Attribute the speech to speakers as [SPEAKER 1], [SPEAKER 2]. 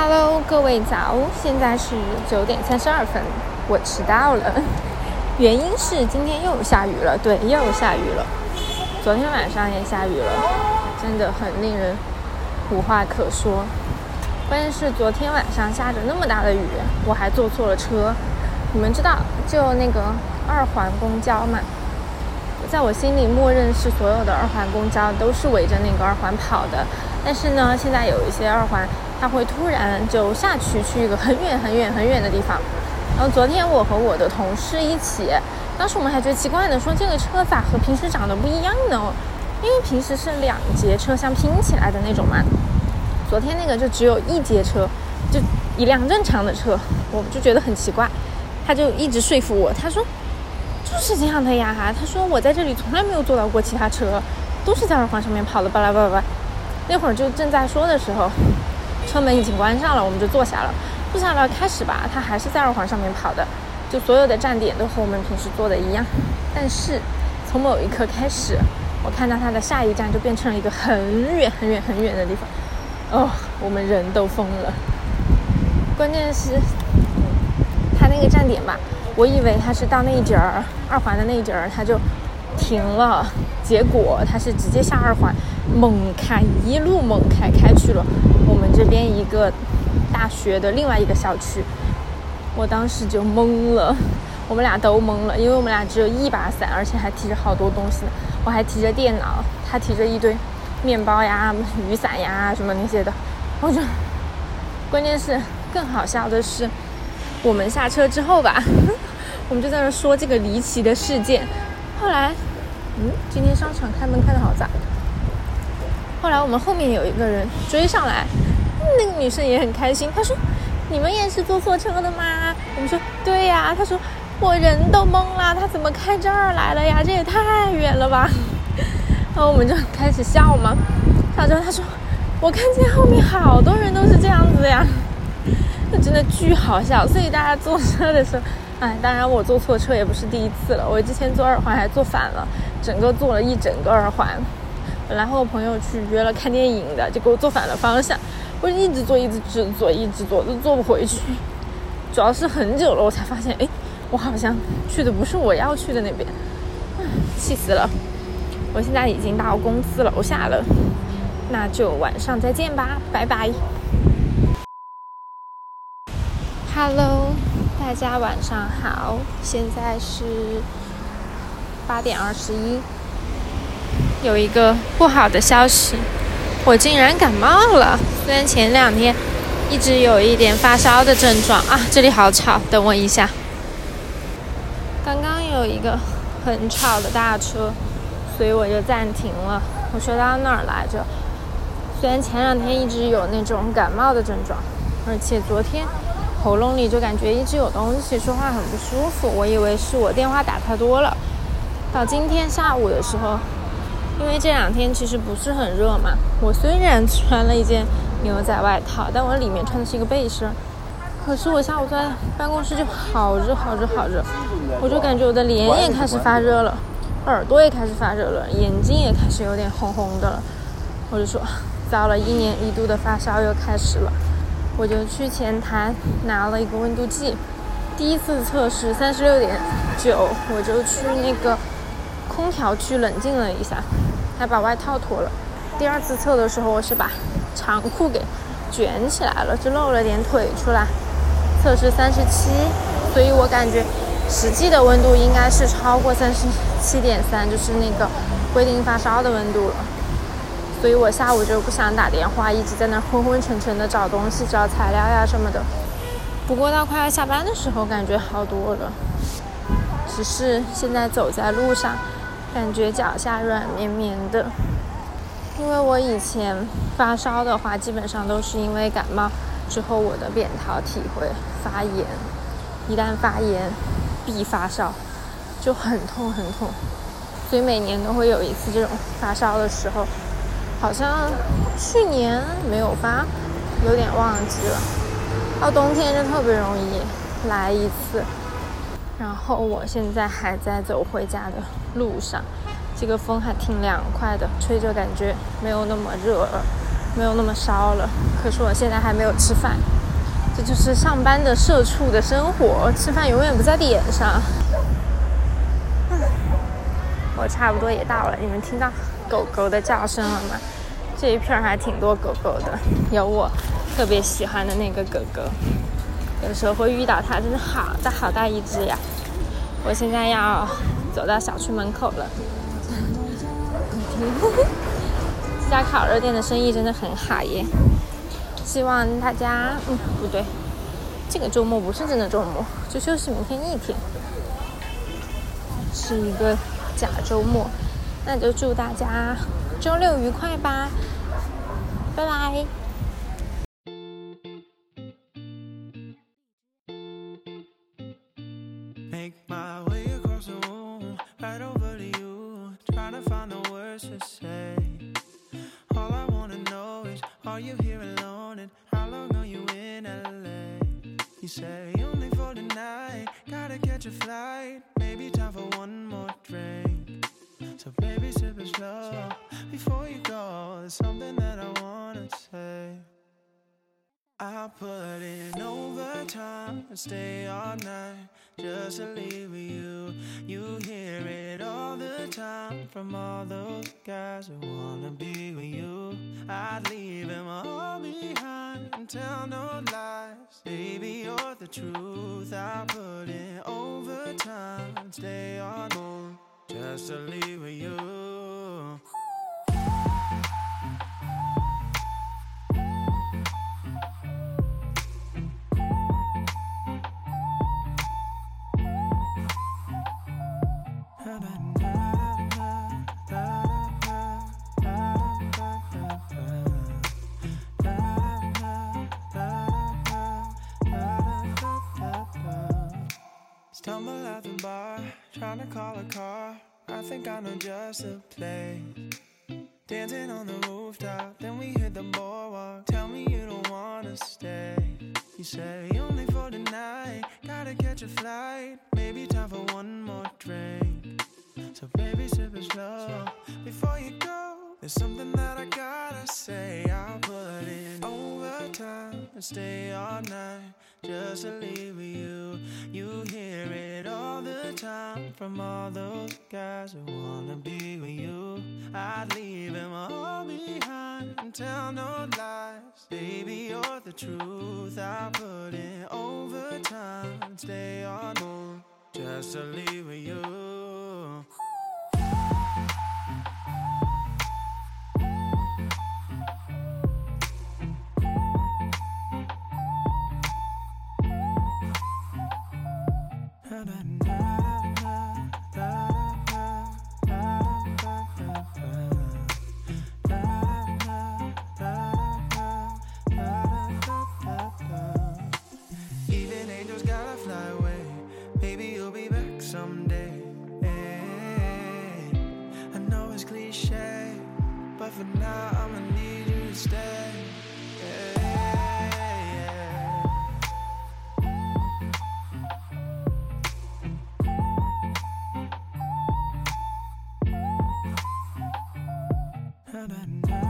[SPEAKER 1] Hello，各位早，现在是九点三十二分，我迟到了，原因是今天又下雨了，对，又下雨了，昨天晚上也下雨了，真的很令人无话可说。关键是昨天晚上下着那么大的雨，我还坐错了车。你们知道，就那个二环公交嘛，在我心里默认是所有的二环公交都是围着那个二环跑的。但是呢，现在有一些二环，它会突然就下去去一个很远很远很远的地方。然后昨天我和我的同事一起，当时我们还觉得奇怪呢，说这个车咋和平时长得不一样呢？因为平时是两节车厢拼起来的那种嘛。昨天那个就只有一节车，就一辆正常的车，我就觉得很奇怪。他就一直说服我，他说就是这样的呀。他说我在这里从来没有坐到过其他车，都是在二环上面跑的，巴拉巴拉巴拉。那会儿就正在说的时候，车门已经关上了，我们就坐下了。坐下了开始吧，他还是在二环上面跑的，就所有的站点都和我们平时坐的一样。但是从某一刻开始，我看到他的下一站就变成了一个很远很远很远的地方。哦，我们人都疯了。关键是，他那个站点吧，我以为他是到那一节儿二环的那一节儿他就停了，结果他是直接下二环，猛开，一路猛开，开去了我们这边一个大学的另外一个校区。我当时就懵了，我们俩都懵了，因为我们俩只有一把伞，而且还提着好多东西呢。我还提着电脑，他提着一堆。面包呀，雨伞呀，什么那些的，我就，关键是更好笑的是，我们下车之后吧，我们就在那说这个离奇的事件。后来，嗯，今天商场开门开的好早。后来我们后面有一个人追上来，那个女生也很开心，她说：“你们也是坐错车的吗？”我们说：“对呀。”她说：“我人都懵了，他怎么开这儿来了呀？这也太远了吧！”然后我们就开始笑嘛，笑之后她说：“我看见后面好多人都是这样子呀，那真的巨好笑。”所以大家坐车的时候，哎，当然我坐错车也不是第一次了。我之前坐二环还坐反了，整个坐了一整个二环。本来和我朋友去约了看电影的，结果坐反了方向，我一直坐，一直坐，一直坐，都坐不回去。主要是很久了，我才发现，哎，我好像去的不是我要去的那边，气死了。我现在已经到公司楼下了，那就晚上再见吧，拜拜。Hello，大家晚上好，现在是八点二十一。有一个不好的消息，我竟然感冒了。虽然前两天一直有一点发烧的症状啊，这里好吵，等我一下。刚刚有一个很吵的大车。所以我就暂停了。我说到哪儿来着？虽然前两天一直有那种感冒的症状，而且昨天喉咙里就感觉一直有东西，说话很不舒服。我以为是我电话打太多了。到今天下午的时候，因为这两天其实不是很热嘛，我虽然穿了一件牛仔外套，但我里面穿的是一个背心。可是我下午在办公室就好热好热好热，我就感觉我的脸也开始发热了。耳朵也开始发热了，眼睛也开始有点红红的了。我就说，糟了，一年一度的发烧又开始了。我就去前台拿了一个温度计，第一次测试三十六点九，我就去那个空调区冷静了一下，还把外套脱了。第二次测的时候，我是把长裤给卷起来了，就露了点腿出来。测试三十七，所以我感觉。实际的温度应该是超过三十七点三，就是那个规定发烧的温度了。所以我下午就不想打电话，一直在那昏昏沉沉的找东西、找材料呀什么的。不过到快要下班的时候，感觉好多了。只是现在走在路上，感觉脚下软绵绵的。因为我以前发烧的话，基本上都是因为感冒之后我的扁桃体会发炎，一旦发炎。必发烧，就很痛很痛，所以每年都会有一次这种发烧的时候。好像去年没有发，有点忘记了。到冬天就特别容易来一次。然后我现在还在走回家的路上，这个风还挺凉快的，吹着感觉没有那么热了。
[SPEAKER 2] 没有那么烧了。可是我现在还没有吃饭，这就是上班的社畜的生活，吃饭永远不在点上。我差不多也到了，你们听到狗狗的叫声了吗？这一片还挺多狗狗的，有我特别喜欢的那个狗狗，有时候会遇到它，真的好大好大一只呀！我现在要走到小区门口了。这 家烤肉店的生意真的很好耶！希望大家，嗯，不对，这个周末不是真的周末，就休息明天一天，是一个。假周末，那就祝大家周六愉快吧，拜拜。Before you go. There's something that I wanna say. I put in overtime and stay all night just to leave with you. You hear it all the time from all those guys who wanna be with you. I'd leave them all behind and tell no lies. Baby, you're the truth. I put in overtime and stay all night just to leave with you. Stumble out the bar, trying to call a car. I think I know just the place. Dancing on the rooftop, then we hit the boardwalk. Tell me you don't wanna stay. You say only for the night, gotta catch a flight. Maybe time for one more drink. So baby, sip it slow before you go. There's something that I gotta say. I'll put in overtime and stay all night just to leave with. You from all those guys who wanna be with you. I'd leave them all behind and tell no lies. Baby, you're the truth. I put in overtime stay on night just to leave with you. cliche, but for now I'ma need you to stay. Yeah, yeah. Na, na, na.